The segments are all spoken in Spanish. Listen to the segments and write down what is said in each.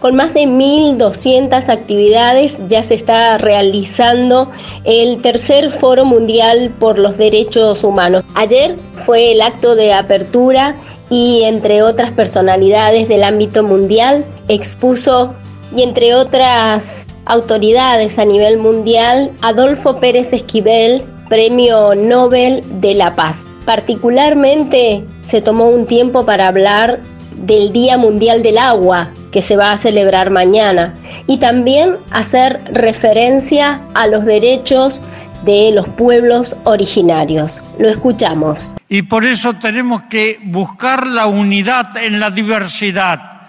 Con más de 1.200 actividades ya se está realizando el tercer Foro Mundial por los Derechos Humanos. Ayer fue el acto de apertura y entre otras personalidades del ámbito mundial expuso y entre otras autoridades a nivel mundial Adolfo Pérez Esquivel, Premio Nobel de la Paz. Particularmente se tomó un tiempo para hablar del Día Mundial del Agua, que se va a celebrar mañana, y también hacer referencia a los derechos de los pueblos originarios. Lo escuchamos. Y por eso tenemos que buscar la unidad en la diversidad.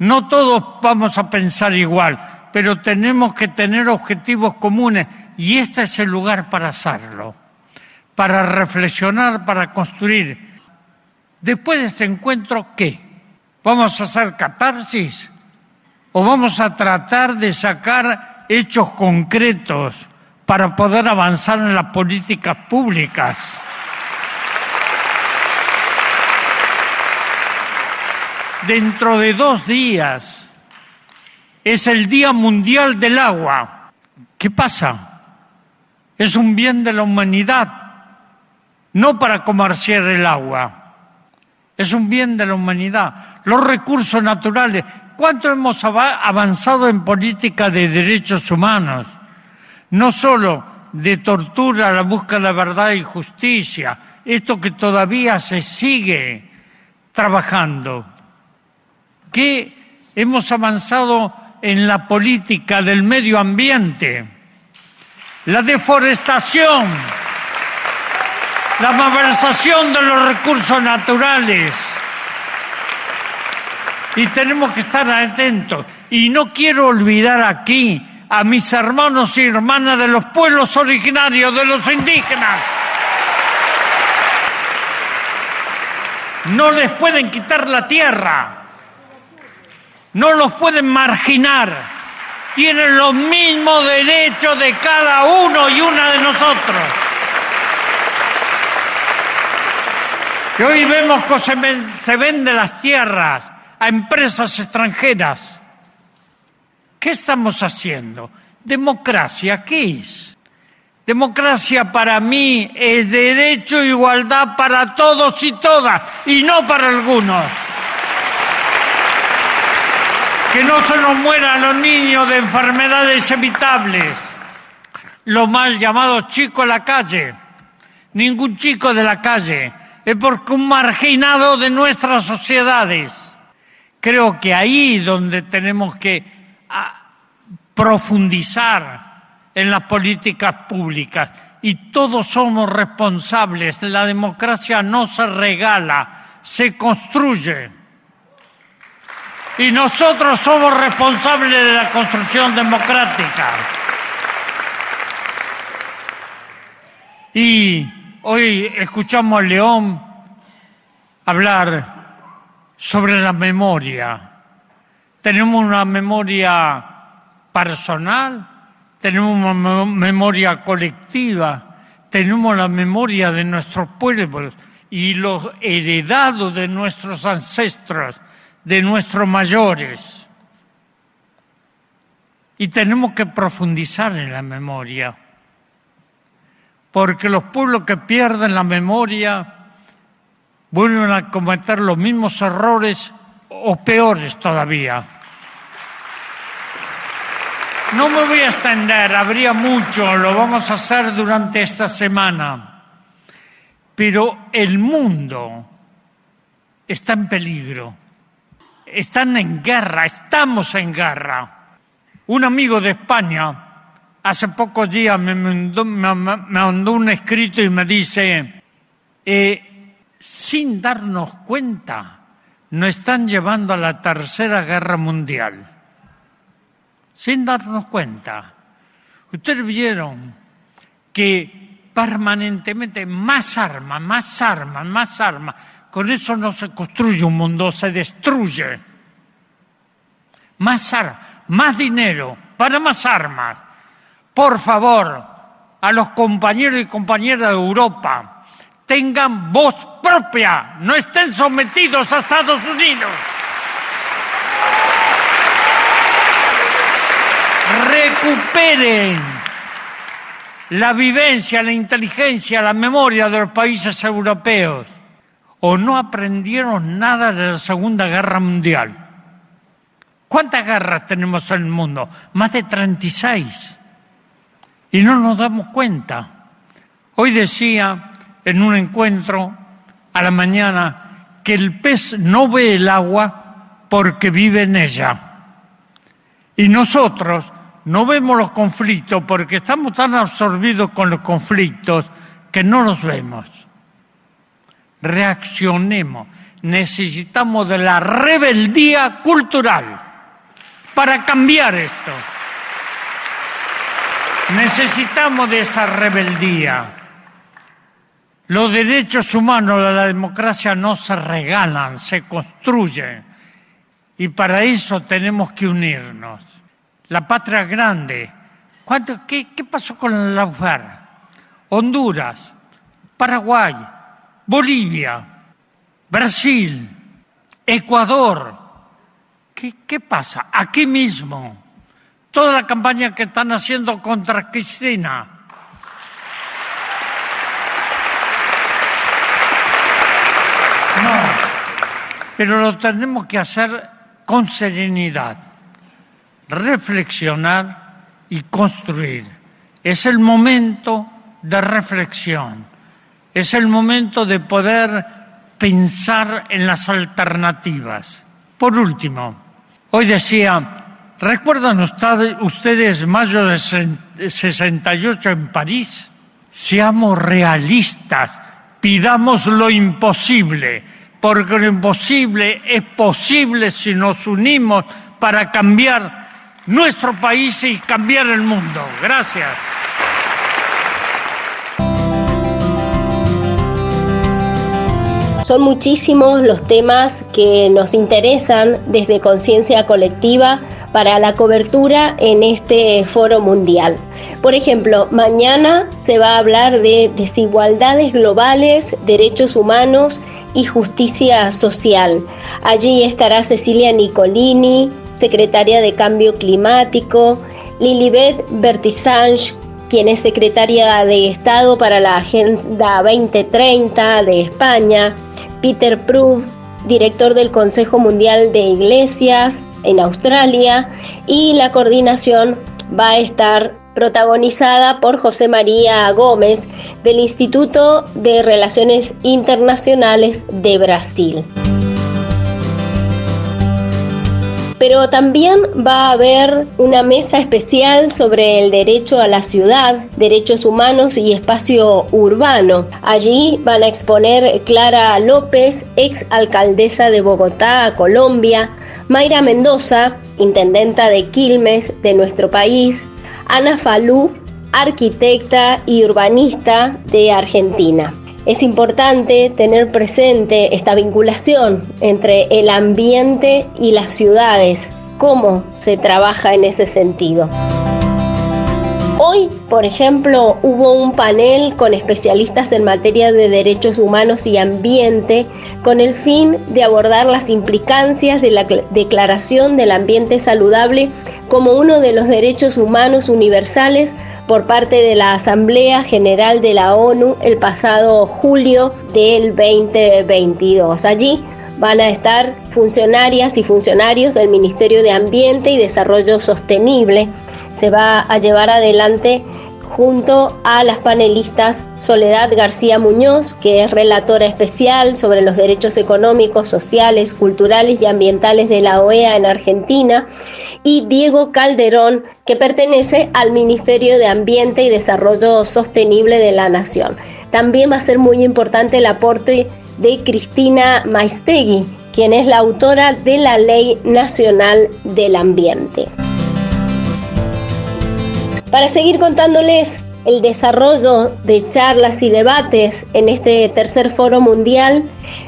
No todos vamos a pensar igual, pero tenemos que tener objetivos comunes y este es el lugar para hacerlo, para reflexionar, para construir. Después de este encuentro, ¿qué? ¿Vamos a hacer catarsis? ¿O vamos a tratar de sacar hechos concretos para poder avanzar en las políticas públicas? Dentro de dos días es el Día Mundial del Agua. ¿Qué pasa? Es un bien de la humanidad, no para comerciar el agua. Es un bien de la humanidad los recursos naturales. ¿Cuánto hemos avanzado en política de derechos humanos? No solo de tortura, la búsqueda de verdad y justicia, esto que todavía se sigue trabajando. ¿Qué hemos avanzado en la política del medio ambiente? La deforestación, la malversación de los recursos naturales y tenemos que estar atentos. Y no quiero olvidar aquí a mis hermanos y hermanas de los pueblos originarios, de los indígenas. No les pueden quitar la tierra, no los pueden marginar, tienen los mismos derechos de cada uno y una de nosotros. Y hoy vemos que se, se venden las tierras a empresas extranjeras. ¿Qué estamos haciendo? Democracia, ¿qué es? Democracia para mí es derecho e igualdad para todos y todas, y no para algunos. Que no se nos mueran los niños de enfermedades evitables, los mal llamados chicos de la calle. Ningún chico de la calle, es porque un marginado de nuestras sociedades Creo que ahí donde tenemos que ah, profundizar en las políticas públicas y todos somos responsables. La democracia no se regala, se construye. Y nosotros somos responsables de la construcción democrática. Y hoy escuchamos a León hablar sobre la memoria. Tenemos una memoria personal, tenemos una memoria colectiva, tenemos la memoria de nuestros pueblos y los heredados de nuestros ancestros, de nuestros mayores. Y tenemos que profundizar en la memoria, porque los pueblos que pierden la memoria vuelven a cometer los mismos errores o peores todavía. No me voy a extender, habría mucho, lo vamos a hacer durante esta semana, pero el mundo está en peligro, están en guerra, estamos en guerra. Un amigo de España hace pocos días me mandó, un escrito y me dice, eh, sin darnos cuenta, nos están llevando a la tercera guerra mundial, sin darnos cuenta. Ustedes vieron que permanentemente más armas, más armas, más armas, con eso no se construye un mundo, se destruye. Más armas, más dinero, para más armas. Por favor, a los compañeros y compañeras de Europa, tengan voz propia, no estén sometidos a Estados Unidos. Recuperen la vivencia, la inteligencia, la memoria de los países europeos. O no aprendieron nada de la Segunda Guerra Mundial. ¿Cuántas guerras tenemos en el mundo? Más de 36. Y no nos damos cuenta. Hoy decía en un encuentro a la mañana que el pez no ve el agua porque vive en ella. Y nosotros no vemos los conflictos porque estamos tan absorbidos con los conflictos que no los vemos. Reaccionemos. Necesitamos de la rebeldía cultural para cambiar esto. Necesitamos de esa rebeldía. Los derechos humanos de la democracia no se regalan, se construyen. Y para eso tenemos que unirnos. La patria grande. qué, qué, pasó con la UFAR? Honduras, Paraguay, Bolivia, Brasil, Ecuador. ¿Qué, ¿Qué pasa? Aquí mismo. Toda la campaña que están haciendo contra Cristina pero lo tenemos que hacer con serenidad, reflexionar y construir. Es el momento de reflexión, es el momento de poder pensar en las alternativas. Por último, hoy decía, ¿recuerdan ustedes mayo de 68 en París? Seamos realistas, pidamos lo imposible porque lo imposible es posible si nos unimos para cambiar nuestro país y cambiar el mundo. Gracias. Son muchísimos los temas que nos interesan desde Conciencia Colectiva para la cobertura en este foro mundial. Por ejemplo, mañana se va a hablar de desigualdades globales, derechos humanos y Justicia Social. Allí estará Cecilia Nicolini, secretaria de Cambio Climático, Lilibet Bertisange, quien es secretaria de Estado para la Agenda 2030 de España, Peter Proof, director del Consejo Mundial de Iglesias en Australia, y la coordinación va a estar protagonizada por José María Gómez del Instituto de Relaciones Internacionales de Brasil. Pero también va a haber una mesa especial sobre el derecho a la ciudad, derechos humanos y espacio urbano. Allí van a exponer Clara López, ex alcaldesa de Bogotá, Colombia, Mayra Mendoza, intendenta de Quilmes de nuestro país, Ana Falú, arquitecta y urbanista de Argentina. Es importante tener presente esta vinculación entre el ambiente y las ciudades, cómo se trabaja en ese sentido. Hoy, por ejemplo, hubo un panel con especialistas en materia de derechos humanos y ambiente con el fin de abordar las implicancias de la Declaración del Ambiente Saludable como uno de los derechos humanos universales por parte de la Asamblea General de la ONU el pasado julio del 2022. Allí van a estar funcionarias y funcionarios del Ministerio de Ambiente y Desarrollo Sostenible. Se va a llevar adelante junto a las panelistas Soledad García Muñoz, que es relatora especial sobre los derechos económicos, sociales, culturales y ambientales de la OEA en Argentina, y Diego Calderón, que pertenece al Ministerio de Ambiente y Desarrollo Sostenible de la Nación. También va a ser muy importante el aporte de Cristina Maistegui, quien es la autora de la Ley Nacional del Ambiente. Para seguir contándoles el desarrollo de charlas y debates en este tercer foro mundial,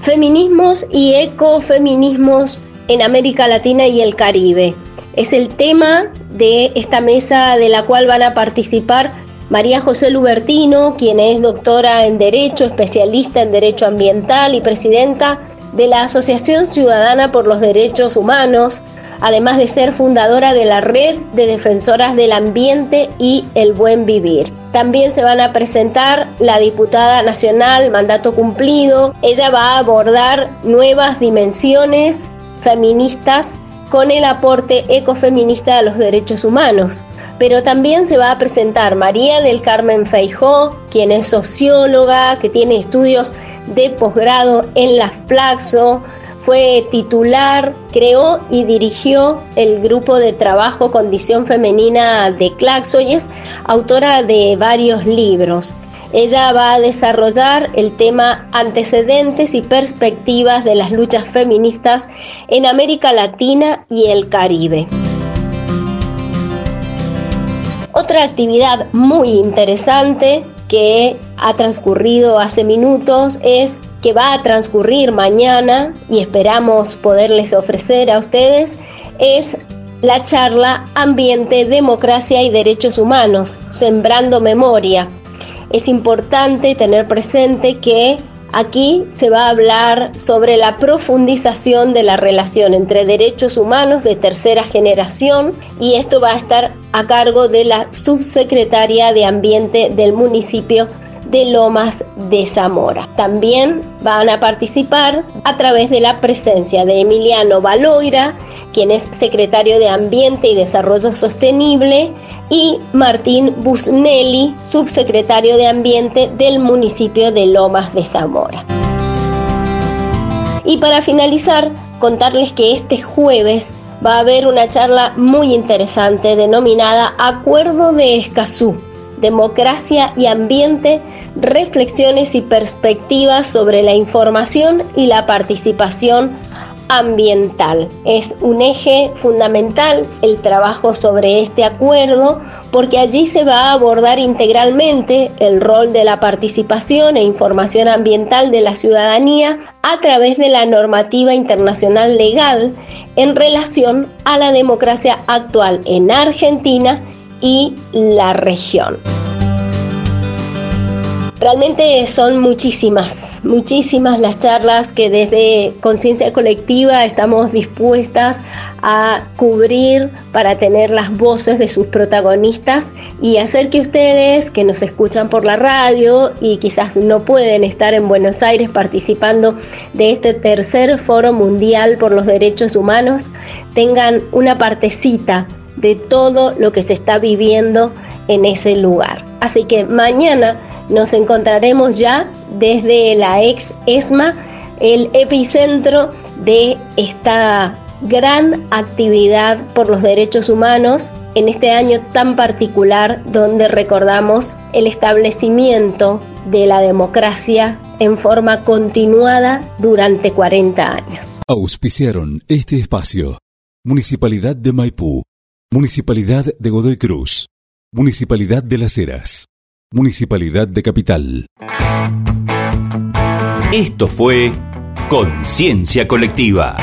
feminismos y ecofeminismos en América Latina y el Caribe. Es el tema de esta mesa de la cual van a participar María José Lubertino, quien es doctora en Derecho, especialista en Derecho Ambiental y presidenta de la Asociación Ciudadana por los Derechos Humanos, además de ser fundadora de la Red de Defensoras del Ambiente y el Buen Vivir. También se van a presentar la diputada nacional Mandato Cumplido. Ella va a abordar nuevas dimensiones feministas con el aporte ecofeminista a los derechos humanos. Pero también se va a presentar María del Carmen Feijó, quien es socióloga, que tiene estudios de posgrado en la Flaxo, fue titular, creó y dirigió el grupo de trabajo Condición Femenina de Claxo y es autora de varios libros. Ella va a desarrollar el tema antecedentes y perspectivas de las luchas feministas en América Latina y el Caribe. Otra actividad muy interesante que ha transcurrido hace minutos es que va a transcurrir mañana y esperamos poderles ofrecer a ustedes es la charla Ambiente, Democracia y Derechos Humanos, Sembrando Memoria, es importante tener presente que aquí se va a hablar sobre la profundización de la relación entre derechos humanos de tercera generación y esto va a estar a cargo de la subsecretaria de Ambiente del municipio de Lomas de Zamora. También van a participar a través de la presencia de Emiliano Baloira, quien es secretario de Ambiente y Desarrollo Sostenible, y Martín Busnelli, subsecretario de Ambiente del municipio de Lomas de Zamora. Y para finalizar, contarles que este jueves va a haber una charla muy interesante denominada Acuerdo de Escazú democracia y ambiente, reflexiones y perspectivas sobre la información y la participación ambiental. Es un eje fundamental el trabajo sobre este acuerdo porque allí se va a abordar integralmente el rol de la participación e información ambiental de la ciudadanía a través de la normativa internacional legal en relación a la democracia actual en Argentina y la región. Realmente son muchísimas, muchísimas las charlas que desde Conciencia Colectiva estamos dispuestas a cubrir para tener las voces de sus protagonistas y hacer que ustedes que nos escuchan por la radio y quizás no pueden estar en Buenos Aires participando de este tercer foro mundial por los derechos humanos tengan una partecita de todo lo que se está viviendo en ese lugar. Así que mañana nos encontraremos ya desde la ex ESMA, el epicentro de esta gran actividad por los derechos humanos en este año tan particular donde recordamos el establecimiento de la democracia en forma continuada durante 40 años. Auspiciaron este espacio. Municipalidad de Maipú, Municipalidad de Godoy Cruz, Municipalidad de Las Heras. Municipalidad de Capital. Esto fue Conciencia Colectiva.